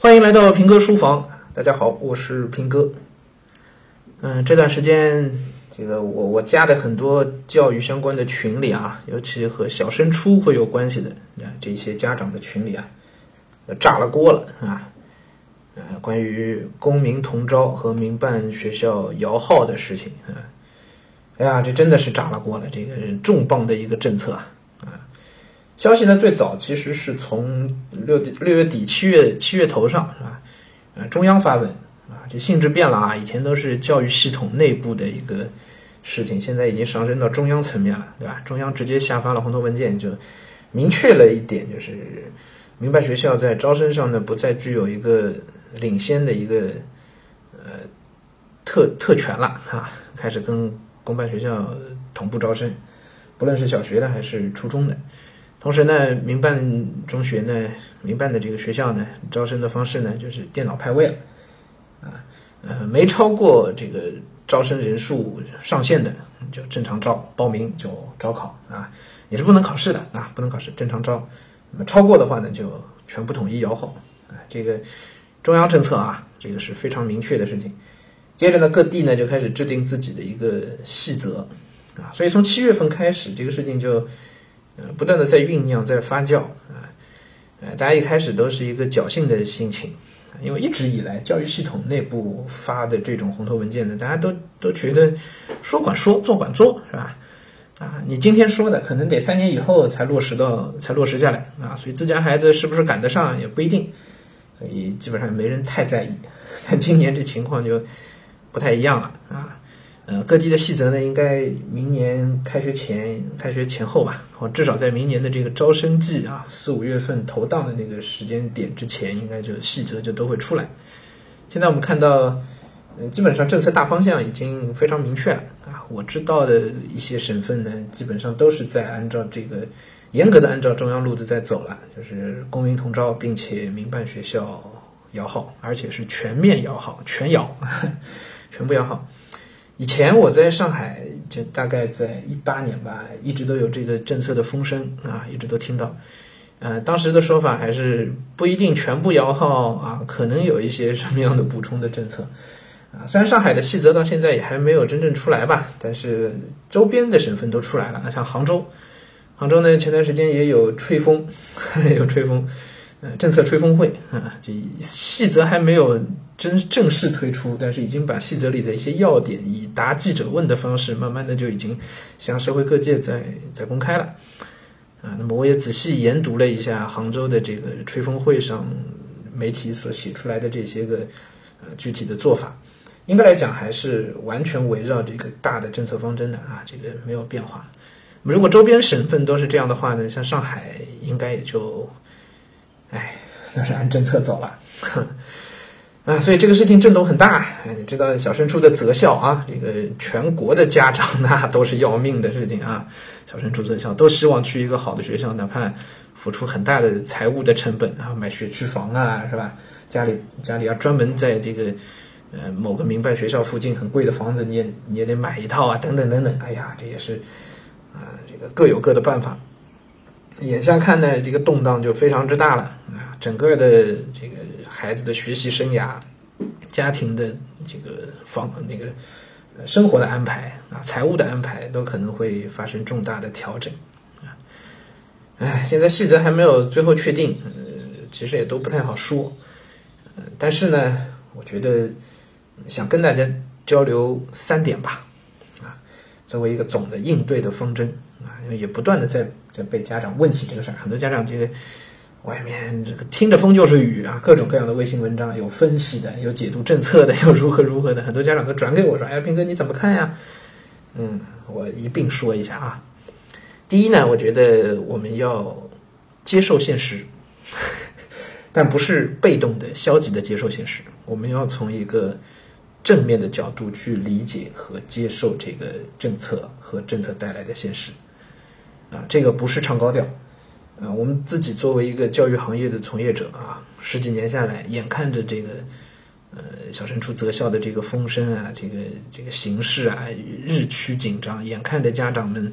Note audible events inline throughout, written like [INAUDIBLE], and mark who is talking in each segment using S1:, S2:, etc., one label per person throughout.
S1: 欢迎来到平哥书房，大家好，我是平哥。嗯，这段时间，这个我我加的很多教育相关的群里啊，尤其和小升初会有关系的啊，这些家长的群里啊，炸了锅了啊！呃，关于公民同招和民办学校摇号的事情啊，哎呀，这真的是炸了锅了，这个重磅的一个政策啊！消息呢，最早其实是从六六月底七月七月头上是吧？呃，中央发文啊，这性质变了啊，以前都是教育系统内部的一个事情，现在已经上升到中央层面了，对吧？中央直接下发了红头文件，就明确了一点，就是民办学校在招生上呢，不再具有一个领先的一个呃特特权了哈，开始跟公办学校同步招生，不论是小学的还是初中的。同时呢，民办中学呢，民办的这个学校呢，招生的方式呢，就是电脑派位了，啊，呃，没超过这个招生人数上限的就正常招，报名就招考啊，也是不能考试的啊，不能考试，正常招。那么超过的话呢，就全部统一摇号啊，这个中央政策啊，这个是非常明确的事情。接着呢，各地呢就开始制定自己的一个细则啊，所以从七月份开始，这个事情就。呃，不断的在酝酿，在发酵啊，呃，大家一开始都是一个侥幸的心情，因为一直以来教育系统内部发的这种红头文件呢，大家都都觉得说管说，做管做，是吧？啊，你今天说的，可能得三年以后才落实到，才落实下来啊，所以自家孩子是不是赶得上也不一定，所以基本上没人太在意。但今年这情况就不太一样了啊。呃，各地的细则呢，应该明年开学前、开学前后吧，或至少在明年的这个招生季啊，四五月份投档的那个时间点之前，应该就细则就都会出来。现在我们看到，呃，基本上政策大方向已经非常明确了啊。我知道的一些省份呢，基本上都是在按照这个严格的按照中央路子在走了，就是公民同招，并且民办学校摇号，而且是全面摇号，全摇，[LAUGHS] 全部摇号。以前我在上海，就大概在一八年吧，一直都有这个政策的风声啊，一直都听到。呃，当时的说法还是不一定全部摇号啊，可能有一些什么样的补充的政策啊。虽然上海的细则到现在也还没有真正出来吧，但是周边的省份都出来了。那像杭州，杭州呢前段时间也有吹风，[LAUGHS] 有吹风。呃，政策吹风会啊，这细则还没有真正式推出，但是已经把细则里的一些要点以答记者问的方式，慢慢的就已经向社会各界在在公开了啊。那么我也仔细研读了一下杭州的这个吹风会上媒体所写出来的这些个呃具体的做法，应该来讲还是完全围绕这个大的政策方针的啊，这个没有变化。如果周边省份都是这样的话呢，像上海应该也就。哎，那是按政策走了，啊，所以这个事情震动很大。你知道小升初的择校啊，这个全国的家长 [LAUGHS] 那都是要命的事情啊。小升初择校都希望去一个好的学校，哪怕付出很大的财务的成本啊，买学区房啊，是吧？家里家里要专门在这个呃某个民办学校附近很贵的房子，你也你也得买一套啊，等等等等。哎呀，这也是啊，这个各有各的办法。眼下看呢，这个动荡就非常之大了啊！整个的这个孩子的学习生涯、家庭的这个方那个生活的安排啊、财务的安排，都可能会发生重大的调整啊！哎，现在细则还没有最后确定，呃，其实也都不太好说。呃，但是呢，我觉得想跟大家交流三点吧，啊，作为一个总的应对的方针啊，因为也不断的在在。被家长问起这个事儿，很多家长这个外面这个听着风就是雨啊，各种各样的微信文章，有分析的，有解读政策的，有如何如何的，很多家长都转给我说：“ [LAUGHS] 哎呀，平哥你怎么看呀？”嗯，我一并说一下啊。第一呢，我觉得我们要接受现实，[LAUGHS] 但不是被动的、消极的接受现实，我们要从一个正面的角度去理解和接受这个政策和政策带来的现实。啊，这个不是唱高调，啊，我们自己作为一个教育行业的从业者啊，十几年下来，眼看着这个，呃，小升初择校的这个风声啊，这个这个形势啊日趋紧张，眼看着家长们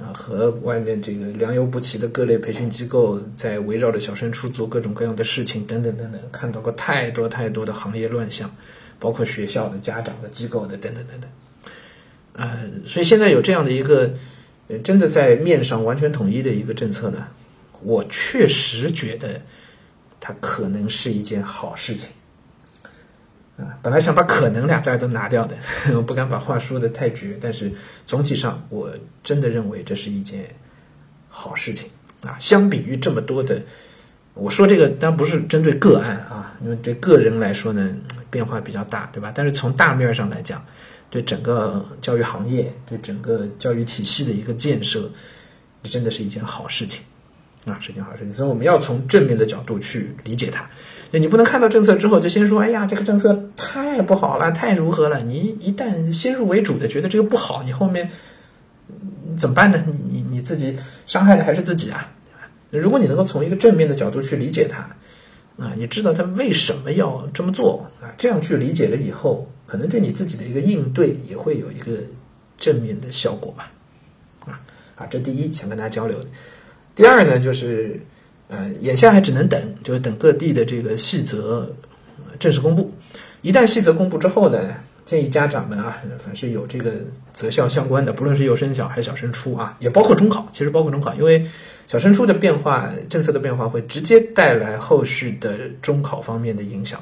S1: 啊，和外面这个良莠不齐的各类培训机构在围绕着小升初做各种各样的事情，等等等等，看到过太多太多的行业乱象，包括学校的、家长的、机构的等等等等。啊，所以现在有这样的一个，呃，真的在面上完全统一的一个政策呢，我确实觉得它可能是一件好事情。啊，本来想把“可能”俩字都拿掉的，[LAUGHS] 我不敢把话说的太绝，但是总体上我真的认为这是一件好事情啊。相比于这么多的，我说这个当然不是针对个案啊，因为对个人来说呢变化比较大，对吧？但是从大面上来讲，对整个教育行业、对整个教育体系的一个建设，真的是一件好事情啊，是件好事情。所以我们要从正面的角度去理解它。就你不能看到政策之后就先说，哎呀，这个政策太不好了，太如何了？你一旦先入为主的觉得这个不好，你后面怎么办呢？你你你自己伤害的还是自己啊，如果你能够从一个正面的角度去理解它，啊，你知道他为什么要这么做啊，这样去理解了以后，可能对你自己的一个应对也会有一个正面的效果吧，啊啊，这第一想跟大家交流。第二呢，就是。呃，眼下还只能等，就是等各地的这个细则正式公布。一旦细则公布之后呢，建议家长们啊，凡是有这个择校相关的，不论是幼升小还是小升初啊，也包括中考，其实包括中考，因为小升初的变化、政策的变化会直接带来后续的中考方面的影响。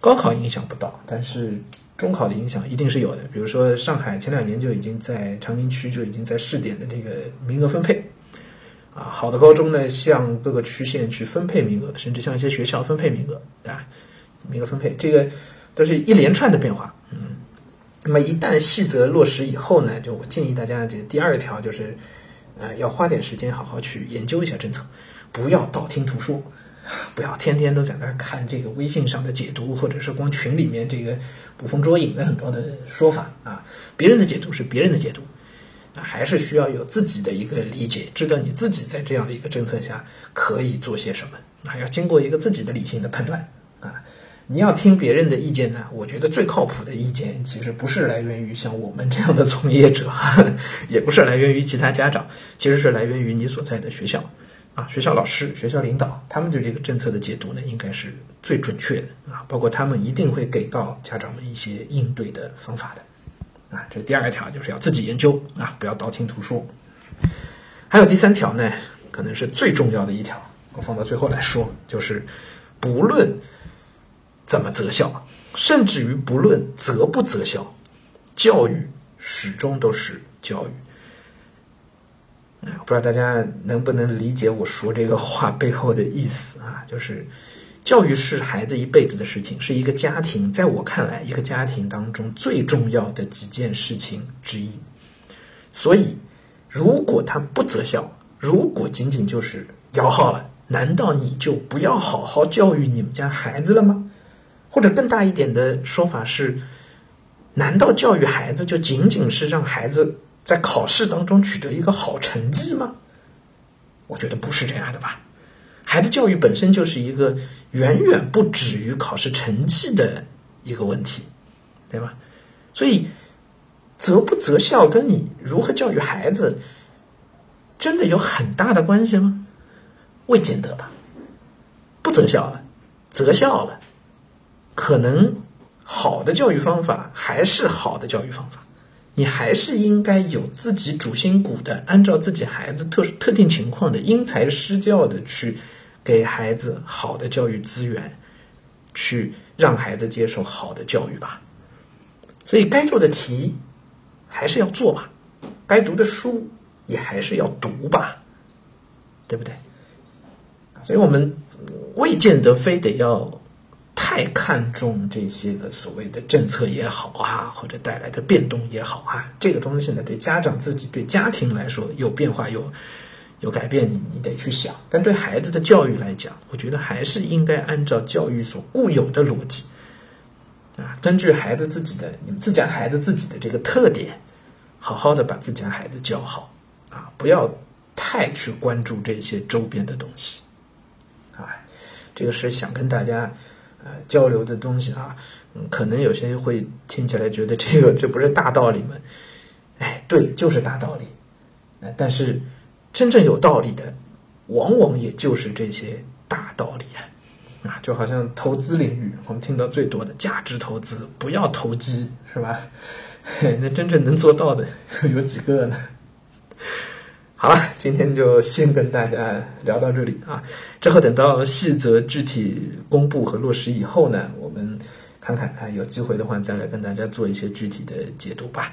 S1: 高考影响不到，但是中考的影响一定是有的。比如说上海前两年就已经在长宁区就已经在试点的这个名额分配。啊，好的高中呢，向各个区县去分配名额，甚至向一些学校分配名额，对吧？名额分配，这个都是一连串的变化。嗯，那么一旦细则落实以后呢，就我建议大家，这个第二条就是，呃，要花点时间好好去研究一下政策，不要道听途说，不要天天都在那看这个微信上的解读，或者是光群里面这个捕风捉影的很多的说法啊，别人的解读是别人的解读。还是需要有自己的一个理解，知道你自己在这样的一个政策下可以做些什么，啊，要经过一个自己的理性的判断啊。你要听别人的意见呢？我觉得最靠谱的意见其实不是来源于像我们这样的从业者，[LAUGHS] 也不是来源于其他家长，其实是来源于你所在的学校啊，学校老师、学校领导，他们对这个政策的解读呢，应该是最准确的啊，包括他们一定会给到家长们一些应对的方法的。啊，这第二条，就是要自己研究啊，不要道听途说。还有第三条呢，可能是最重要的一条，我放到最后来说，就是不论怎么择校，甚至于不论择不择校，教育始终都是教育。不知道大家能不能理解我说这个话背后的意思啊？就是。教育是孩子一辈子的事情，是一个家庭在我看来，一个家庭当中最重要的几件事情之一。所以，如果他不择校，如果仅仅就是摇号了，难道你就不要好好教育你们家孩子了吗？或者更大一点的说法是，难道教育孩子就仅仅是让孩子在考试当中取得一个好成绩吗？我觉得不是这样的吧。孩子教育本身就是一个远远不止于考试成绩的一个问题，对吧？所以择不择校跟你如何教育孩子，真的有很大的关系吗？未见得吧。不择校了，择校了，可能好的教育方法还是好的教育方法。你还是应该有自己主心骨的，按照自己孩子特特定情况的因材施教的去。给孩子好的教育资源，去让孩子接受好的教育吧。所以该做的题还是要做吧，该读的书也还是要读吧，对不对？所以我们未见得非得要太看重这些的所谓的政策也好啊，或者带来的变动也好啊，这个东西呢，对家长自己、对家庭来说有变化有。有改变，你你得去想。但对孩子的教育来讲，我觉得还是应该按照教育所固有的逻辑，啊，根据孩子自己的、你们自家孩子自己的这个特点，好好的把自家孩子教好，啊，不要太去关注这些周边的东西，啊，这个是想跟大家呃交流的东西啊。嗯，可能有些人会听起来觉得这个这不是大道理吗？哎，对，就是大道理。呃但是真正有道理的，往往也就是这些大道理啊。啊，就好像投资领域，我们听到最多的价值投资，不要投机，是吧？[LAUGHS] 那真正能做到的有几个呢？[LAUGHS] 好了，今天就先跟大家聊到这里啊。之后等到细则具体公布和落实以后呢，我们看看啊，有机会的话再来跟大家做一些具体的解读吧。